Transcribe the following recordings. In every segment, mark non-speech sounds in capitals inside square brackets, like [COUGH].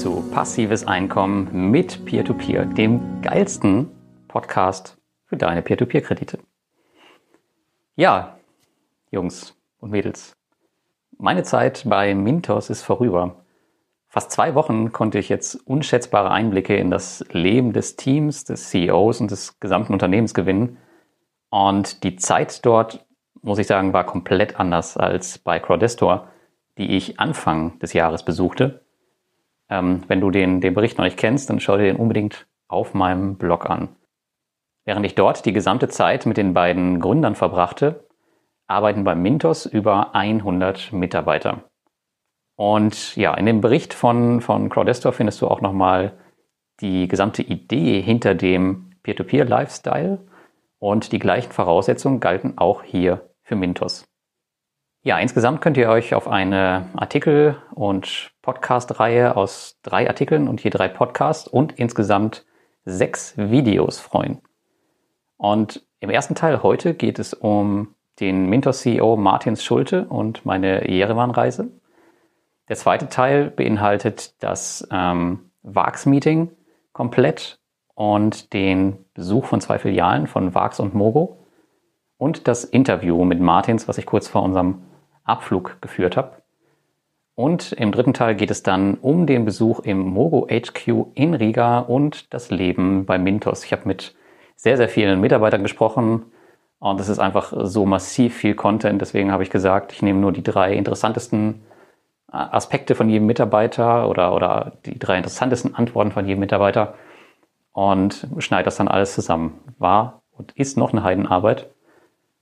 Zu Passives Einkommen mit Peer-to-Peer, -Peer, dem geilsten Podcast für deine Peer-to-Peer-Kredite. Ja, Jungs und Mädels, meine Zeit bei Mintos ist vorüber. Fast zwei Wochen konnte ich jetzt unschätzbare Einblicke in das Leben des Teams, des CEOs und des gesamten Unternehmens gewinnen. Und die Zeit dort, muss ich sagen, war komplett anders als bei Crowdestor, die ich Anfang des Jahres besuchte. Ähm, wenn du den, den Bericht noch nicht kennst, dann schau dir den unbedingt auf meinem Blog an. Während ich dort die gesamte Zeit mit den beiden Gründern verbrachte, arbeiten bei Mintos über 100 Mitarbeiter. Und ja, in dem Bericht von, von Crowdestor findest du auch nochmal die gesamte Idee hinter dem Peer-to-Peer-Lifestyle und die gleichen Voraussetzungen galten auch hier für Mintos. Ja, insgesamt könnt ihr euch auf eine Artikel- und Podcast-Reihe aus drei Artikeln und je drei Podcasts und insgesamt sechs Videos freuen. Und im ersten Teil heute geht es um den Mintos-CEO Martins Schulte und meine Jerewan-Reise. Der zweite Teil beinhaltet das ähm, VAX-Meeting komplett und den Besuch von zwei Filialen von VAX und Mogo und das Interview mit Martins, was ich kurz vor unserem Abflug geführt habe. Und im dritten Teil geht es dann um den Besuch im Mogo HQ in Riga und das Leben bei Mintos. Ich habe mit sehr, sehr vielen Mitarbeitern gesprochen, und es ist einfach so massiv viel Content. Deswegen habe ich gesagt, ich nehme nur die drei interessantesten äh, Aspekte von jedem Mitarbeiter oder, oder die drei interessantesten Antworten von jedem Mitarbeiter und schneide das dann alles zusammen. War und ist noch eine Heidenarbeit.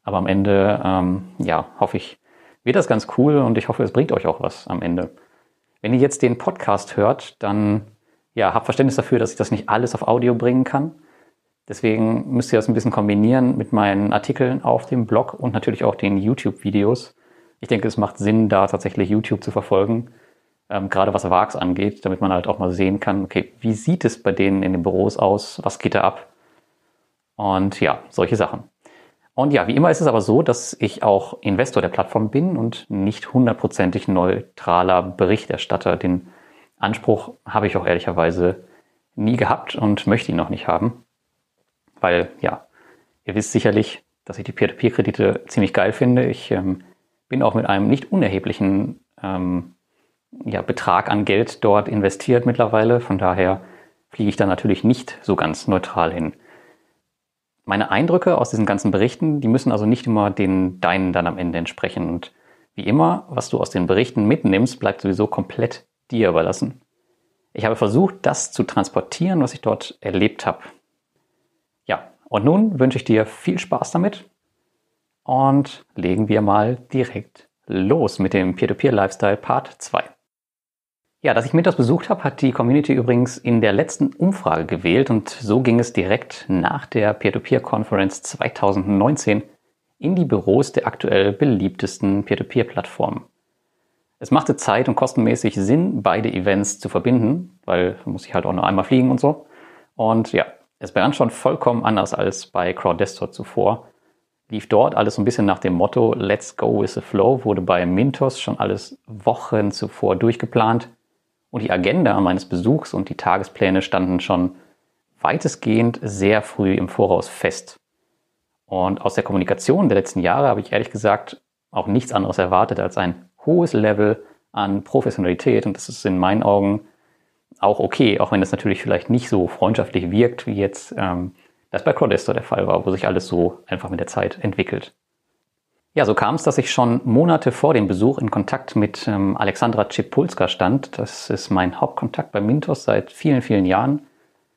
Aber am Ende, ähm, ja, hoffe ich, wird das ganz cool und ich hoffe, es bringt euch auch was am Ende. Wenn ihr jetzt den Podcast hört, dann ja, habt Verständnis dafür, dass ich das nicht alles auf Audio bringen kann. Deswegen müsst ihr das ein bisschen kombinieren mit meinen Artikeln auf dem Blog und natürlich auch den YouTube-Videos. Ich denke, es macht Sinn, da tatsächlich YouTube zu verfolgen, ähm, gerade was VAX angeht, damit man halt auch mal sehen kann, okay, wie sieht es bei denen in den Büros aus, was geht da ab? Und ja, solche Sachen. Und ja, wie immer ist es aber so, dass ich auch Investor der Plattform bin und nicht hundertprozentig neutraler Berichterstatter. Den Anspruch habe ich auch ehrlicherweise nie gehabt und möchte ihn noch nicht haben. Weil, ja, ihr wisst sicherlich, dass ich die Peer-to-Peer-Kredite ziemlich geil finde. Ich ähm, bin auch mit einem nicht unerheblichen ähm, ja, Betrag an Geld dort investiert mittlerweile. Von daher fliege ich da natürlich nicht so ganz neutral hin. Meine Eindrücke aus diesen ganzen Berichten, die müssen also nicht immer den deinen dann am Ende entsprechen. Und wie immer, was du aus den Berichten mitnimmst, bleibt sowieso komplett dir überlassen. Ich habe versucht, das zu transportieren, was ich dort erlebt habe. Und nun wünsche ich dir viel Spaß damit und legen wir mal direkt los mit dem Peer-to-Peer-Lifestyle Part 2. Ja, dass ich Mintos besucht habe, hat die Community übrigens in der letzten Umfrage gewählt und so ging es direkt nach der Peer-to-Peer-Conference 2019 in die Büros der aktuell beliebtesten Peer-to-Peer-Plattformen. Es machte zeit- und kostenmäßig Sinn, beide Events zu verbinden, weil muss ich halt auch nur einmal fliegen und so. Und ja, es begann schon vollkommen anders als bei Crowdestor zuvor. Lief dort alles so ein bisschen nach dem Motto Let's go with the flow, wurde bei Mintos schon alles Wochen zuvor durchgeplant und die Agenda meines Besuchs und die Tagespläne standen schon weitestgehend sehr früh im Voraus fest. Und aus der Kommunikation der letzten Jahre habe ich ehrlich gesagt auch nichts anderes erwartet als ein hohes Level an Professionalität und das ist in meinen Augen auch okay, auch wenn es natürlich vielleicht nicht so freundschaftlich wirkt, wie jetzt ähm, das bei Crowdestor der Fall war, wo sich alles so einfach mit der Zeit entwickelt. Ja, so kam es, dass ich schon Monate vor dem Besuch in Kontakt mit ähm, Alexandra Czipulska stand. Das ist mein Hauptkontakt bei Mintos seit vielen, vielen Jahren.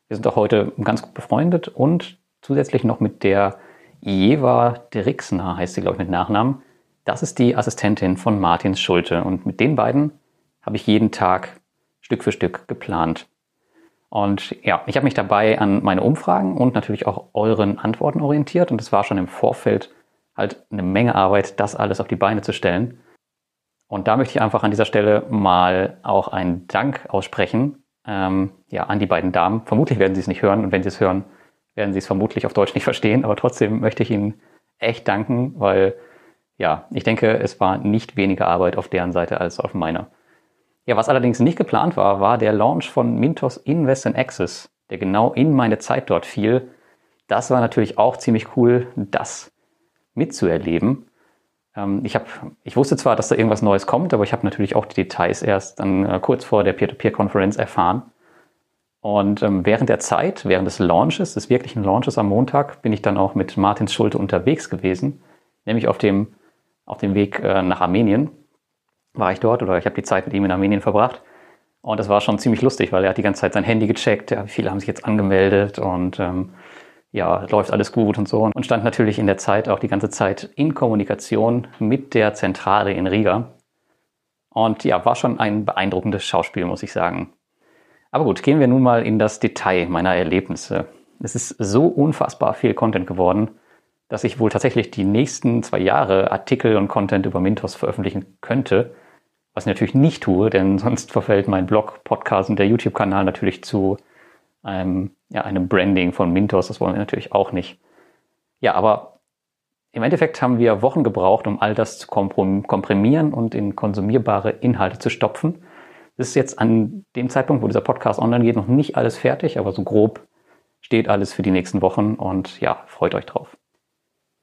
Wir sind auch heute ganz gut befreundet und zusätzlich noch mit der Jeva Derixner, heißt sie, glaube ich, mit Nachnamen. Das ist die Assistentin von Martins Schulte. Und mit den beiden habe ich jeden Tag Stück für Stück geplant. Und ja, ich habe mich dabei an meine Umfragen und natürlich auch euren Antworten orientiert. Und es war schon im Vorfeld halt eine Menge Arbeit, das alles auf die Beine zu stellen. Und da möchte ich einfach an dieser Stelle mal auch einen Dank aussprechen ähm, ja, an die beiden Damen. Vermutlich werden sie es nicht hören und wenn sie es hören, werden sie es vermutlich auf Deutsch nicht verstehen. Aber trotzdem möchte ich ihnen echt danken, weil ja, ich denke, es war nicht weniger Arbeit auf deren Seite als auf meiner. Ja, was allerdings nicht geplant war, war der Launch von Mintos Invest in Access, der genau in meine Zeit dort fiel. Das war natürlich auch ziemlich cool, das mitzuerleben. Ähm, ich, hab, ich wusste zwar, dass da irgendwas Neues kommt, aber ich habe natürlich auch die Details erst dann äh, kurz vor der Peer-to-Peer-Konferenz erfahren. Und ähm, während der Zeit, während des Launches, des wirklichen Launches am Montag, bin ich dann auch mit Martins Schulte unterwegs gewesen, nämlich auf dem, auf dem Weg äh, nach Armenien war ich dort oder ich habe die Zeit mit ihm in Armenien verbracht. Und das war schon ziemlich lustig, weil er hat die ganze Zeit sein Handy gecheckt, ja, viele haben sich jetzt angemeldet und ähm, ja, läuft alles gut und so. Und stand natürlich in der Zeit auch die ganze Zeit in Kommunikation mit der Zentrale in Riga. Und ja, war schon ein beeindruckendes Schauspiel, muss ich sagen. Aber gut, gehen wir nun mal in das Detail meiner Erlebnisse. Es ist so unfassbar viel Content geworden, dass ich wohl tatsächlich die nächsten zwei Jahre Artikel und Content über Mintos veröffentlichen könnte. Was ich natürlich nicht tue, denn [LAUGHS] sonst verfällt mein Blog, Podcast und der YouTube-Kanal natürlich zu einem, ja, einem Branding von Mintos. Das wollen wir natürlich auch nicht. Ja, aber im Endeffekt haben wir Wochen gebraucht, um all das zu komprimieren und in konsumierbare Inhalte zu stopfen. Das ist jetzt an dem Zeitpunkt, wo dieser Podcast online geht, noch nicht alles fertig, aber so grob steht alles für die nächsten Wochen und ja, freut euch drauf.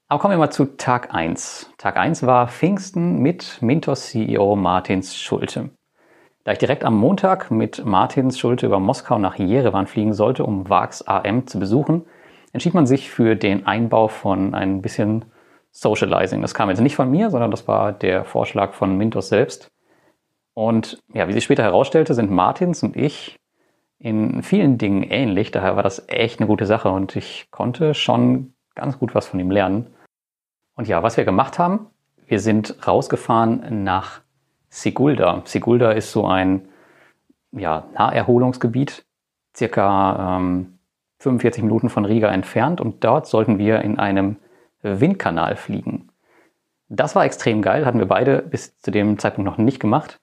Aber kommen wir mal zu Tag 1. Tag 1 war Pfingsten mit Mintos CEO Martins Schulte. Da ich direkt am Montag mit Martins Schulte über Moskau nach Jerewan fliegen sollte, um VAX AM zu besuchen, entschied man sich für den Einbau von ein bisschen Socializing. Das kam jetzt nicht von mir, sondern das war der Vorschlag von Mintos selbst. Und ja, wie sich später herausstellte, sind Martins und ich in vielen Dingen ähnlich. Daher war das echt eine gute Sache und ich konnte schon ganz gut was von ihm lernen. Und ja, was wir gemacht haben, wir sind rausgefahren nach Sigulda. Sigulda ist so ein ja, Naherholungsgebiet, circa ähm, 45 Minuten von Riga entfernt und dort sollten wir in einem Windkanal fliegen. Das war extrem geil, hatten wir beide bis zu dem Zeitpunkt noch nicht gemacht.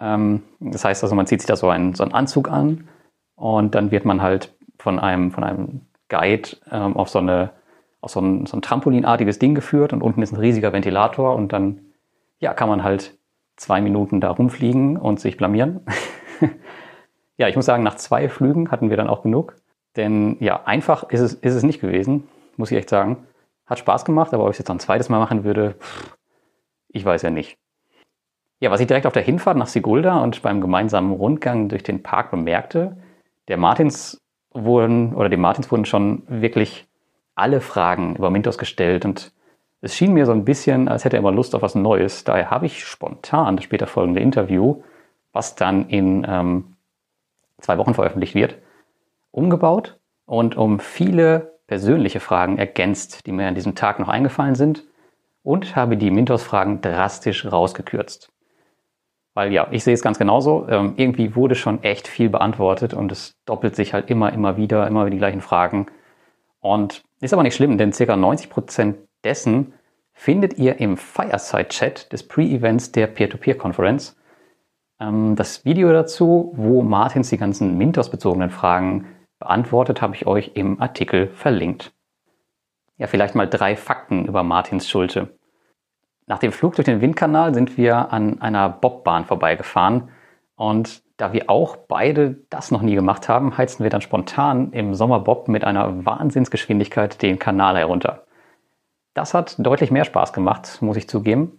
Ähm, das heißt also, man zieht sich da so einen, so einen Anzug an und dann wird man halt von einem, von einem Guide ähm, auf so eine auf so ein, so ein trampolinartiges Ding geführt und unten ist ein riesiger Ventilator und dann ja, kann man halt zwei Minuten da rumfliegen und sich blamieren. [LAUGHS] ja, ich muss sagen, nach zwei Flügen hatten wir dann auch genug. Denn ja, einfach ist es, ist es nicht gewesen, muss ich echt sagen. Hat Spaß gemacht, aber ob ich es jetzt noch ein zweites Mal machen würde, ich weiß ja nicht. Ja, was ich direkt auf der Hinfahrt nach Sigulda und beim gemeinsamen Rundgang durch den Park bemerkte, der Martins wurden, oder dem Martins wurden schon wirklich alle Fragen über Mintos gestellt und es schien mir so ein bisschen, als hätte er immer Lust auf was Neues. Daher habe ich spontan das später folgende Interview, was dann in ähm, zwei Wochen veröffentlicht wird, umgebaut und um viele persönliche Fragen ergänzt, die mir an diesem Tag noch eingefallen sind und habe die Mintos-Fragen drastisch rausgekürzt. Weil ja, ich sehe es ganz genauso. Ähm, irgendwie wurde schon echt viel beantwortet und es doppelt sich halt immer, immer wieder, immer wieder die gleichen Fragen. Und ist aber nicht schlimm, denn ca. 90% dessen findet ihr im Fireside-Chat des Pre-Events der Peer-to-Peer-Konferenz. Ähm, das Video dazu, wo Martins die ganzen Mintos-bezogenen Fragen beantwortet, habe ich euch im Artikel verlinkt. Ja, vielleicht mal drei Fakten über Martins Schulte. Nach dem Flug durch den Windkanal sind wir an einer Bobbahn vorbeigefahren und da wir auch beide das noch nie gemacht haben, heizten wir dann spontan im Sommerbob mit einer Wahnsinnsgeschwindigkeit den Kanal herunter. Das hat deutlich mehr Spaß gemacht, muss ich zugeben.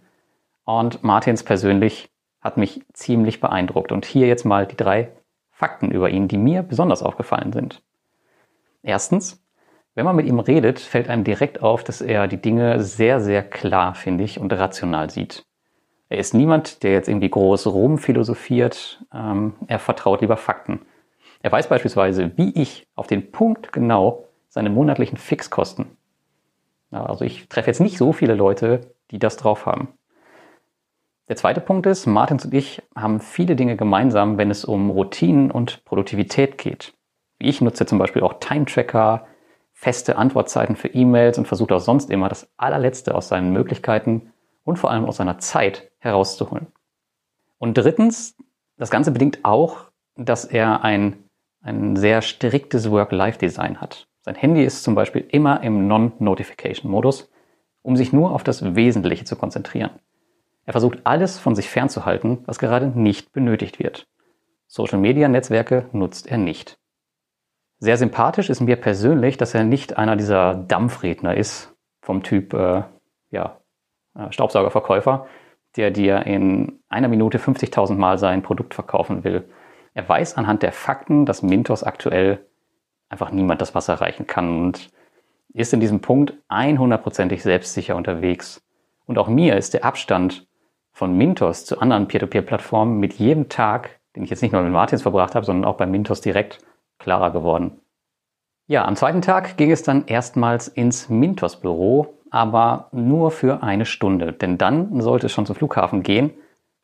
Und Martins persönlich hat mich ziemlich beeindruckt. Und hier jetzt mal die drei Fakten über ihn, die mir besonders aufgefallen sind. Erstens, wenn man mit ihm redet, fällt einem direkt auf, dass er die Dinge sehr, sehr klar, finde ich, und rational sieht. Er ist niemand, der jetzt irgendwie groß rumphilosophiert. Ähm, er vertraut lieber Fakten. Er weiß beispielsweise, wie ich auf den Punkt genau seine monatlichen Fixkosten. Also ich treffe jetzt nicht so viele Leute, die das drauf haben. Der zweite Punkt ist, Martins und ich haben viele Dinge gemeinsam, wenn es um Routinen und Produktivität geht. Ich nutze zum Beispiel auch Time-Tracker, feste Antwortzeiten für E-Mails und versuche auch sonst immer das allerletzte aus seinen Möglichkeiten und vor allem aus seiner Zeit herauszuholen. Und drittens, das Ganze bedingt auch, dass er ein, ein sehr striktes Work-Life-Design hat. Sein Handy ist zum Beispiel immer im Non-Notification-Modus, um sich nur auf das Wesentliche zu konzentrieren. Er versucht alles von sich fernzuhalten, was gerade nicht benötigt wird. Social-Media-Netzwerke nutzt er nicht. Sehr sympathisch ist mir persönlich, dass er nicht einer dieser Dampfredner ist, vom Typ äh, ja, äh, Staubsaugerverkäufer, der dir in einer Minute 50.000 Mal sein Produkt verkaufen will. Er weiß anhand der Fakten, dass Mintos aktuell einfach niemand das Wasser reichen kann und ist in diesem Punkt 100%ig selbstsicher unterwegs. Und auch mir ist der Abstand von Mintos zu anderen Peer-to-Peer-Plattformen mit jedem Tag, den ich jetzt nicht nur mit Martins verbracht habe, sondern auch bei Mintos direkt klarer geworden. Ja, am zweiten Tag ging es dann erstmals ins Mintos-Büro, aber nur für eine Stunde, denn dann sollte es schon zum Flughafen gehen,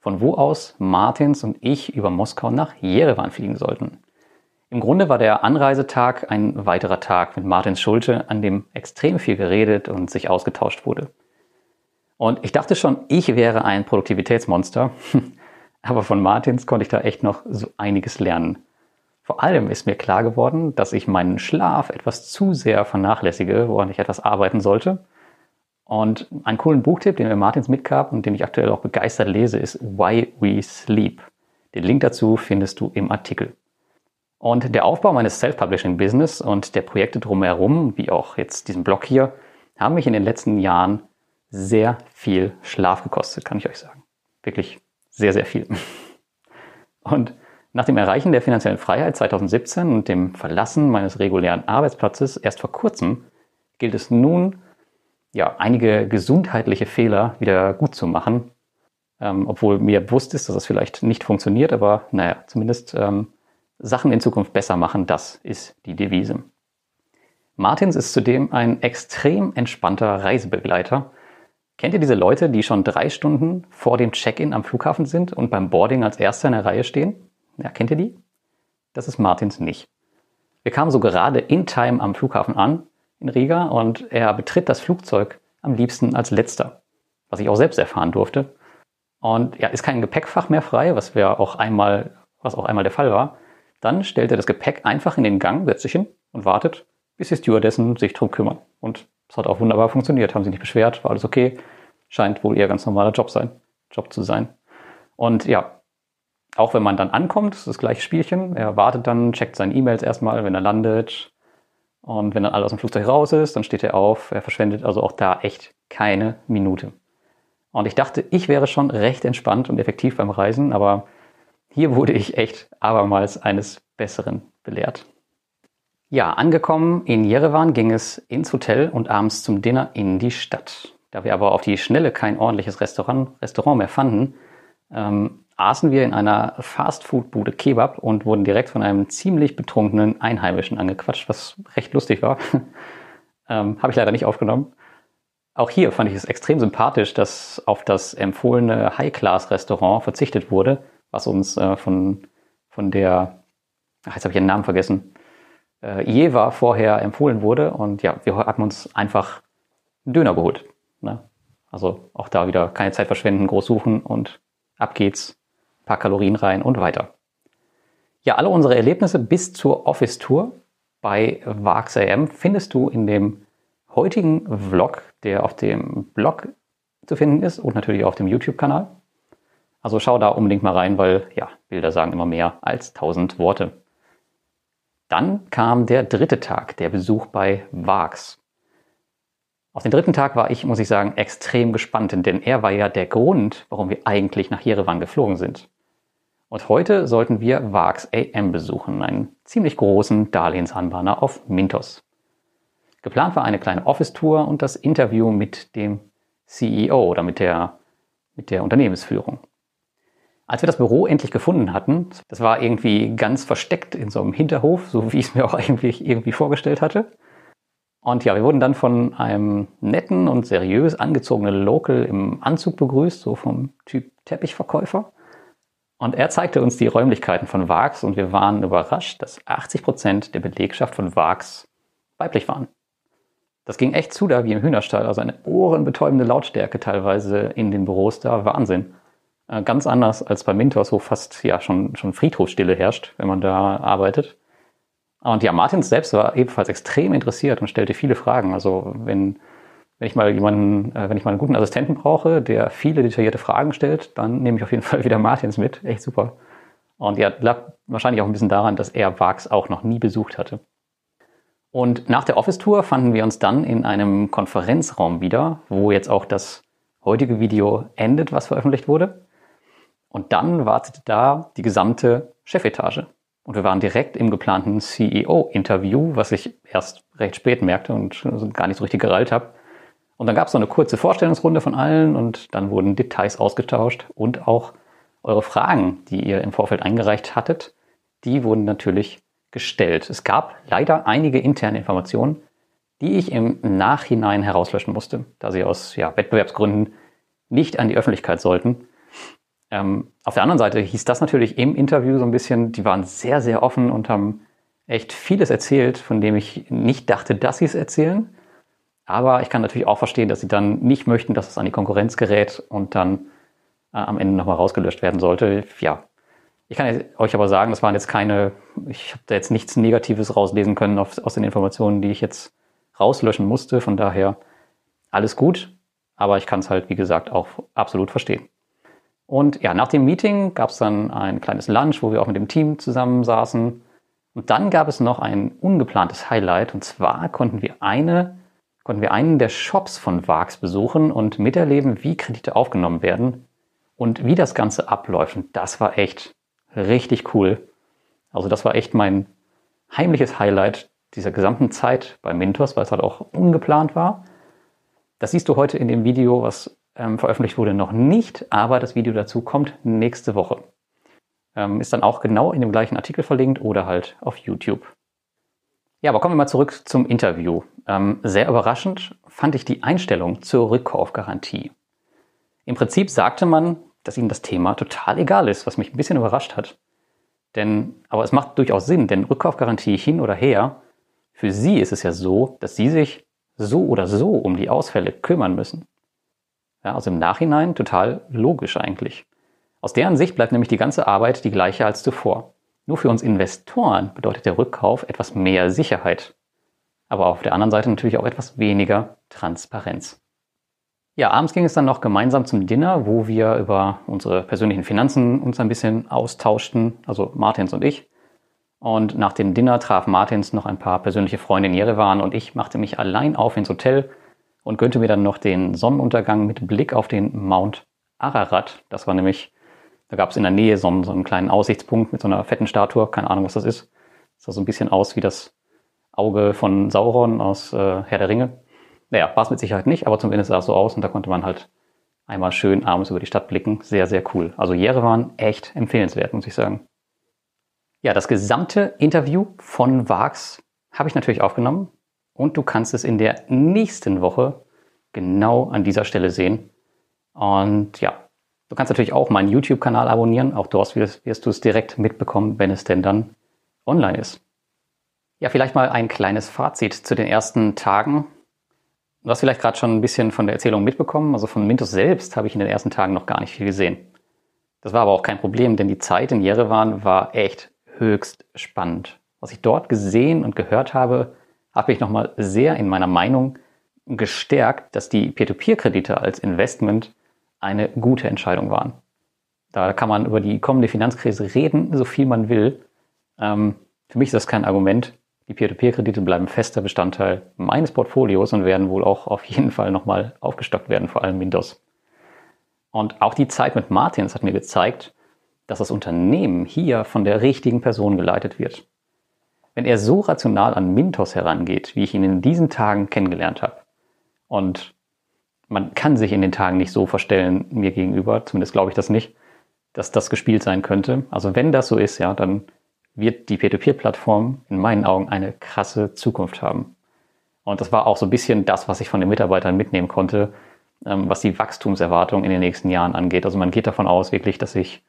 von wo aus Martins und ich über Moskau nach Jerewan fliegen sollten. Im Grunde war der Anreisetag ein weiterer Tag mit Martins Schulte, an dem extrem viel geredet und sich ausgetauscht wurde. Und ich dachte schon, ich wäre ein Produktivitätsmonster, [LAUGHS] aber von Martins konnte ich da echt noch so einiges lernen. Vor allem ist mir klar geworden, dass ich meinen Schlaf etwas zu sehr vernachlässige, woran ich etwas arbeiten sollte. Und einen coolen Buchtipp, den mir Martins mitgab und den ich aktuell auch begeistert lese, ist Why We Sleep. Den Link dazu findest du im Artikel. Und der Aufbau meines Self-Publishing-Business und der Projekte drumherum, wie auch jetzt diesen Blog hier, haben mich in den letzten Jahren sehr viel Schlaf gekostet, kann ich euch sagen. Wirklich sehr, sehr viel. [LAUGHS] Und nach dem Erreichen der finanziellen Freiheit 2017 und dem Verlassen meines regulären Arbeitsplatzes erst vor kurzem gilt es nun, ja, einige gesundheitliche Fehler wieder gut zu machen. Ähm, obwohl mir bewusst ist, dass das vielleicht nicht funktioniert, aber naja, zumindest ähm, Sachen in Zukunft besser machen, das ist die Devise. Martins ist zudem ein extrem entspannter Reisebegleiter. Kennt ihr diese Leute, die schon drei Stunden vor dem Check-in am Flughafen sind und beim Boarding als Erster in der Reihe stehen? Ja, kennt ihr die? Das ist Martins nicht. Wir kamen so gerade in Time am Flughafen an, in Riga, und er betritt das Flugzeug am liebsten als letzter, was ich auch selbst erfahren durfte. Und ja, ist kein Gepäckfach mehr frei, was wir auch einmal, was auch einmal der Fall war. Dann stellt er das Gepäck einfach in den Gang, setzt sich hin und wartet, bis die Stewardessen sich drum kümmern. Und es hat auch wunderbar funktioniert, haben sich nicht beschwert, war alles okay. Scheint wohl eher ganz normaler Job sein, Job zu sein. Und ja, auch wenn man dann ankommt, ist das gleiche Spielchen. Er wartet dann, checkt seine E-Mails erstmal, wenn er landet. Und wenn dann alles aus dem Flugzeug raus ist, dann steht er auf. Er verschwendet also auch da echt keine Minute. Und ich dachte, ich wäre schon recht entspannt und effektiv beim Reisen, aber hier wurde ich echt abermals eines Besseren belehrt. Ja, angekommen in Jerewan ging es ins Hotel und abends zum Dinner in die Stadt. Da wir aber auf die Schnelle kein ordentliches Restaurant, Restaurant mehr fanden, ähm, aßen wir in einer Fastfood-Bude Kebab und wurden direkt von einem ziemlich betrunkenen Einheimischen angequatscht, was recht lustig war. [LAUGHS] ähm, Habe ich leider nicht aufgenommen. Auch hier fand ich es extrem sympathisch, dass auf das empfohlene High-Class-Restaurant verzichtet wurde, was uns äh, von, von der, ach, jetzt habe ich ihren Namen vergessen, äh, Jeva vorher empfohlen wurde. Und ja, wir hatten uns einfach einen Döner geholt. Ne? Also auch da wieder keine Zeit verschwenden, groß suchen und ab geht's paar Kalorien rein und weiter. Ja, alle unsere Erlebnisse bis zur Office-Tour bei VaxAM findest du in dem heutigen Vlog, der auf dem Blog zu finden ist und natürlich auf dem YouTube-Kanal. Also schau da unbedingt mal rein, weil ja, Bilder sagen immer mehr als tausend Worte. Dann kam der dritte Tag, der Besuch bei Vax. Auf den dritten Tag war ich, muss ich sagen, extrem gespannt, denn er war ja der Grund, warum wir eigentlich nach Jerewan geflogen sind. Und heute sollten wir VAX AM besuchen, einen ziemlich großen Darlehensanbahner auf Mintos. Geplant war eine kleine Office-Tour und das Interview mit dem CEO oder mit der, mit der Unternehmensführung. Als wir das Büro endlich gefunden hatten, das war irgendwie ganz versteckt in so einem Hinterhof, so wie ich es mir auch [LAUGHS] eigentlich irgendwie vorgestellt hatte. Und ja, wir wurden dann von einem netten und seriös angezogenen Local im Anzug begrüßt, so vom Typ Teppichverkäufer. Und er zeigte uns die Räumlichkeiten von VAX und wir waren überrascht, dass 80 Prozent der Belegschaft von VAX weiblich waren. Das ging echt zu da wie im Hühnerstall, also eine ohrenbetäubende Lautstärke teilweise in den Büros da, Wahnsinn. Äh, ganz anders als bei Mintos, wo fast ja schon, schon Friedhofsstille herrscht, wenn man da arbeitet. Und ja, Martins selbst war ebenfalls extrem interessiert und stellte viele Fragen. Also wenn, wenn ich mal jemanden, äh, wenn ich mal einen guten Assistenten brauche, der viele detaillierte Fragen stellt, dann nehme ich auf jeden [LAUGHS] Fall wieder Martins mit. Echt super. Und ja, lag wahrscheinlich auch ein bisschen daran, dass er VAX auch noch nie besucht hatte. Und nach der Office-Tour fanden wir uns dann in einem Konferenzraum wieder, wo jetzt auch das heutige Video endet, was veröffentlicht wurde. Und dann wartete da die gesamte Chefetage. Und wir waren direkt im geplanten CEO-Interview, was ich erst recht spät merkte und gar nicht so richtig gereilt habe. Und dann gab es so eine kurze Vorstellungsrunde von allen und dann wurden Details ausgetauscht und auch eure Fragen, die ihr im Vorfeld eingereicht hattet, die wurden natürlich gestellt. Es gab leider einige interne Informationen, die ich im Nachhinein herauslöschen musste, da sie aus ja, Wettbewerbsgründen nicht an die Öffentlichkeit sollten. Ähm, auf der anderen Seite hieß das natürlich im Interview so ein bisschen, die waren sehr, sehr offen und haben echt vieles erzählt, von dem ich nicht dachte, dass sie es erzählen. Aber ich kann natürlich auch verstehen, dass sie dann nicht möchten, dass es an die Konkurrenz gerät und dann äh, am Ende nochmal rausgelöscht werden sollte. Ja, ich kann euch aber sagen, das waren jetzt keine, ich habe da jetzt nichts Negatives rauslesen können auf, aus den Informationen, die ich jetzt rauslöschen musste. Von daher alles gut, aber ich kann es halt, wie gesagt, auch absolut verstehen. Und ja, nach dem Meeting gab es dann ein kleines Lunch, wo wir auch mit dem Team zusammensaßen. Und dann gab es noch ein ungeplantes Highlight. Und zwar konnten wir eine konnten wir einen der Shops von VAX besuchen und miterleben, wie Kredite aufgenommen werden und wie das Ganze abläuft. Und das war echt richtig cool. Also das war echt mein heimliches Highlight dieser gesamten Zeit bei Mintos, weil es halt auch ungeplant war. Das siehst du heute in dem Video, was ähm, veröffentlicht wurde, noch nicht, aber das Video dazu kommt nächste Woche. Ähm, ist dann auch genau in dem gleichen Artikel verlinkt oder halt auf YouTube. Ja, aber kommen wir mal zurück zum Interview. Ähm, sehr überraschend fand ich die Einstellung zur Rückkaufgarantie. Im Prinzip sagte man, dass ihnen das Thema total egal ist, was mich ein bisschen überrascht hat. Denn, aber es macht durchaus Sinn, denn Rückkaufgarantie hin oder her, für sie ist es ja so, dass sie sich so oder so um die Ausfälle kümmern müssen. Ja, also im Nachhinein total logisch eigentlich. Aus deren Sicht bleibt nämlich die ganze Arbeit die gleiche als zuvor. Nur für uns Investoren bedeutet der Rückkauf etwas mehr Sicherheit. Aber auf der anderen Seite natürlich auch etwas weniger Transparenz. Ja, abends ging es dann noch gemeinsam zum Dinner, wo wir über unsere persönlichen Finanzen uns ein bisschen austauschten, also Martins und ich. Und nach dem Dinner traf Martins noch ein paar persönliche Freunde in Jerewan und ich machte mich allein auf ins Hotel und gönnte mir dann noch den Sonnenuntergang mit Blick auf den Mount Ararat. Das war nämlich da gab es in der Nähe so einen, so einen kleinen Aussichtspunkt mit so einer fetten Statue, keine Ahnung, was das ist. Das sah so ein bisschen aus wie das Auge von Sauron aus äh, Herr der Ringe. Naja, war es mit Sicherheit nicht, aber zumindest sah es so aus und da konnte man halt einmal schön abends über die Stadt blicken. Sehr, sehr cool. Also Jerewan echt empfehlenswert, muss ich sagen. Ja, das gesamte Interview von Vax habe ich natürlich aufgenommen und du kannst es in der nächsten Woche genau an dieser Stelle sehen. Und ja, Du kannst natürlich auch meinen YouTube-Kanal abonnieren. Auch dort wirst, wirst du es direkt mitbekommen, wenn es denn dann online ist. Ja, vielleicht mal ein kleines Fazit zu den ersten Tagen. Du hast vielleicht gerade schon ein bisschen von der Erzählung mitbekommen. Also von Mintos selbst habe ich in den ersten Tagen noch gar nicht viel gesehen. Das war aber auch kein Problem, denn die Zeit in Jerewan war echt höchst spannend. Was ich dort gesehen und gehört habe, habe ich nochmal sehr in meiner Meinung gestärkt, dass die Peer-to-Peer-Kredite als Investment eine gute Entscheidung waren. Da kann man über die kommende Finanzkrise reden, so viel man will. Ähm, für mich ist das kein Argument. Die Peer-to-Peer-Kredite bleiben fester Bestandteil meines Portfolios und werden wohl auch auf jeden Fall nochmal aufgestockt werden, vor allem Windows. Und auch die Zeit mit Martins hat mir gezeigt, dass das Unternehmen hier von der richtigen Person geleitet wird. Wenn er so rational an Mintos herangeht, wie ich ihn in diesen Tagen kennengelernt habe, und man kann sich in den Tagen nicht so verstellen mir gegenüber, zumindest glaube ich das nicht, dass das gespielt sein könnte. Also wenn das so ist, ja, dann wird die Peer-to-Peer-Plattform in meinen Augen eine krasse Zukunft haben. Und das war auch so ein bisschen das, was ich von den Mitarbeitern mitnehmen konnte, ähm, was die Wachstumserwartung in den nächsten Jahren angeht. Also man geht davon aus wirklich, dass sich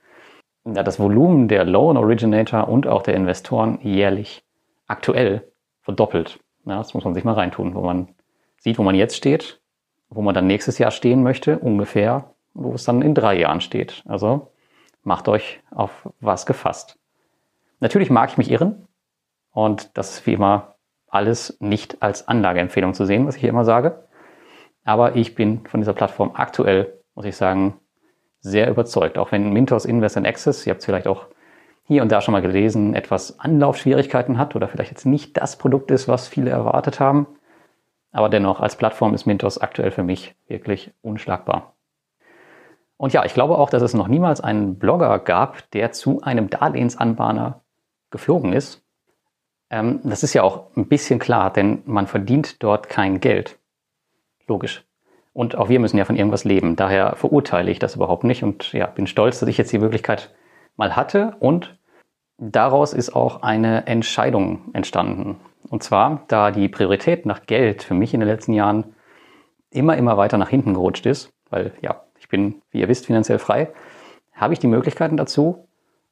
das Volumen der Loan Originator und auch der Investoren jährlich aktuell verdoppelt. Ja, das muss man sich mal reintun, wo man sieht, wo man jetzt steht wo man dann nächstes Jahr stehen möchte, ungefähr, wo es dann in drei Jahren steht. Also macht euch auf was gefasst. Natürlich mag ich mich irren und das ist wie immer alles nicht als Anlageempfehlung zu sehen, was ich hier immer sage. Aber ich bin von dieser Plattform aktuell, muss ich sagen, sehr überzeugt. Auch wenn Mintos Invest in Access, ihr habt es vielleicht auch hier und da schon mal gelesen, etwas Anlaufschwierigkeiten hat oder vielleicht jetzt nicht das Produkt ist, was viele erwartet haben. Aber dennoch, als Plattform ist Mintos aktuell für mich wirklich unschlagbar. Und ja, ich glaube auch, dass es noch niemals einen Blogger gab, der zu einem Darlehensanbahner geflogen ist. Ähm, das ist ja auch ein bisschen klar, denn man verdient dort kein Geld. Logisch. Und auch wir müssen ja von irgendwas leben. Daher verurteile ich das überhaupt nicht und ja, bin stolz, dass ich jetzt die Möglichkeit mal hatte und daraus ist auch eine Entscheidung entstanden. Und zwar, da die Priorität nach Geld für mich in den letzten Jahren immer, immer weiter nach hinten gerutscht ist, weil ja, ich bin, wie ihr wisst, finanziell frei, habe ich die Möglichkeiten dazu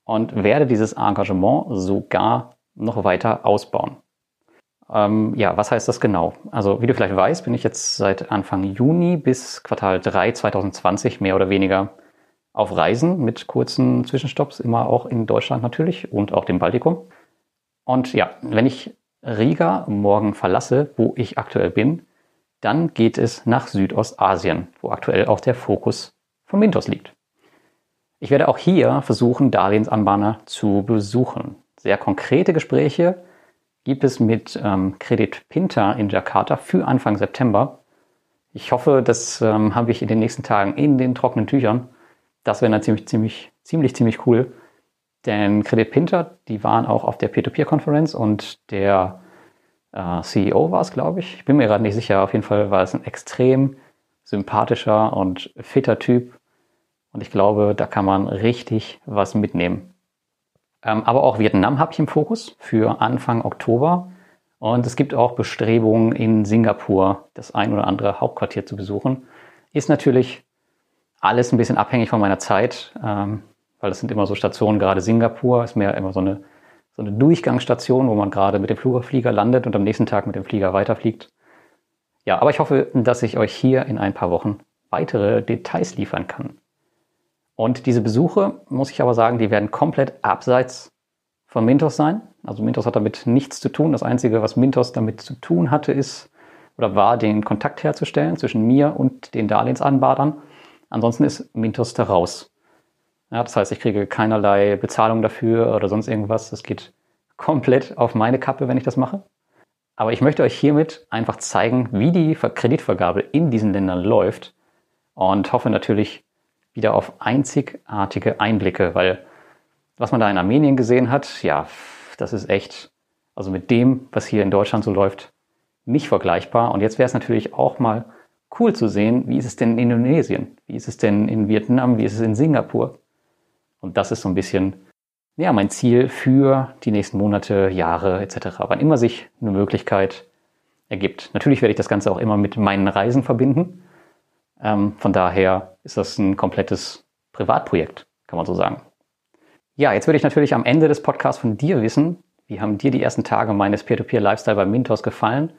und werde dieses Engagement sogar noch weiter ausbauen. Ähm, ja, was heißt das genau? Also, wie du vielleicht weißt, bin ich jetzt seit Anfang Juni bis Quartal 3 2020 mehr oder weniger auf Reisen mit kurzen Zwischenstopps, immer auch in Deutschland natürlich und auch dem Baltikum. Und ja, wenn ich Riga morgen verlasse, wo ich aktuell bin, dann geht es nach Südostasien, wo aktuell auch der Fokus von Mintos liegt. Ich werde auch hier versuchen, Darlehensanbahner zu besuchen. Sehr konkrete Gespräche gibt es mit ähm, Credit Pinta in Jakarta für Anfang September. Ich hoffe, das ähm, habe ich in den nächsten Tagen in den trockenen Tüchern. Das wäre natürlich ziemlich, ziemlich, ziemlich cool. Denn Credit Pinta, die waren auch auf der Peer-to-Peer-Konferenz und der äh, CEO war es, glaube ich. Ich bin mir gerade nicht sicher. Auf jeden Fall war es ein extrem sympathischer und fitter Typ. Und ich glaube, da kann man richtig was mitnehmen. Ähm, aber auch Vietnam habe ich im Fokus für Anfang Oktober. Und es gibt auch Bestrebungen in Singapur, das ein oder andere Hauptquartier zu besuchen. Ist natürlich alles ein bisschen abhängig von meiner Zeit, ähm, weil es sind immer so Stationen, gerade Singapur ist mehr immer so eine, so eine Durchgangsstation, wo man gerade mit dem Flieger landet und am nächsten Tag mit dem Flieger weiterfliegt. Ja, aber ich hoffe, dass ich euch hier in ein paar Wochen weitere Details liefern kann. Und diese Besuche, muss ich aber sagen, die werden komplett abseits von Mintos sein. Also Mintos hat damit nichts zu tun. Das Einzige, was Mintos damit zu tun hatte, ist oder war, den Kontakt herzustellen zwischen mir und den Darlehensanbadern. Ansonsten ist Mintos da raus. Ja, das heißt, ich kriege keinerlei Bezahlung dafür oder sonst irgendwas. Das geht komplett auf meine Kappe, wenn ich das mache. Aber ich möchte euch hiermit einfach zeigen, wie die Kreditvergabe in diesen Ländern läuft und hoffe natürlich, wieder auf einzigartige Einblicke, weil was man da in Armenien gesehen hat, ja, das ist echt, also mit dem, was hier in Deutschland so läuft, nicht vergleichbar. Und jetzt wäre es natürlich auch mal cool zu sehen, wie ist es denn in Indonesien, wie ist es denn in Vietnam, wie ist es in Singapur. Und das ist so ein bisschen ja, mein Ziel für die nächsten Monate, Jahre etc. Wann immer sich eine Möglichkeit ergibt. Natürlich werde ich das Ganze auch immer mit meinen Reisen verbinden. Ähm, von daher ist das ein komplettes Privatprojekt, kann man so sagen. Ja, jetzt würde ich natürlich am Ende des Podcasts von dir wissen, wie haben dir die ersten Tage meines Peer-to-Peer-Lifestyle bei Mintos gefallen?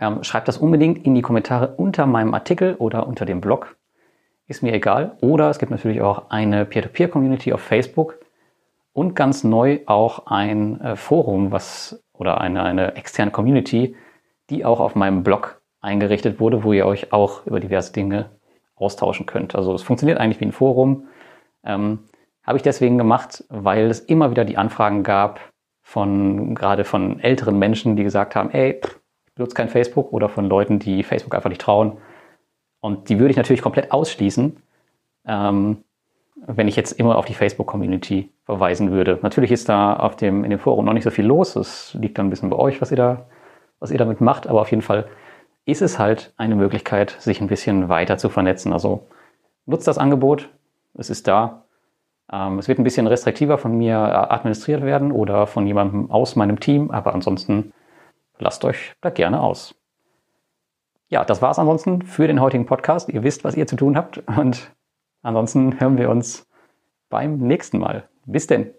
Ähm, schreib das unbedingt in die Kommentare unter meinem Artikel oder unter dem Blog. Ist mir egal. Oder es gibt natürlich auch eine Peer-to-Peer-Community auf Facebook und ganz neu auch ein äh, Forum, was oder eine, eine externe Community, die auch auf meinem Blog eingerichtet wurde, wo ihr euch auch über diverse Dinge austauschen könnt. Also es funktioniert eigentlich wie ein Forum. Ähm, Habe ich deswegen gemacht, weil es immer wieder die Anfragen gab von gerade von älteren Menschen, die gesagt haben, ey, pff, ich benutze kein Facebook oder von Leuten, die Facebook einfach nicht trauen. Und die würde ich natürlich komplett ausschließen, ähm, wenn ich jetzt immer auf die Facebook-Community verweisen würde. Natürlich ist da auf dem, in dem Forum noch nicht so viel los. Es liegt dann ein bisschen bei euch, was ihr da, was ihr damit macht. Aber auf jeden Fall ist es halt eine Möglichkeit, sich ein bisschen weiter zu vernetzen. Also nutzt das Angebot, es ist da. Ähm, es wird ein bisschen restriktiver von mir administriert werden oder von jemandem aus meinem Team, aber ansonsten lasst euch da gerne aus. Ja, das war's ansonsten für den heutigen Podcast. Ihr wisst, was ihr zu tun habt und ansonsten hören wir uns beim nächsten Mal. Bis denn.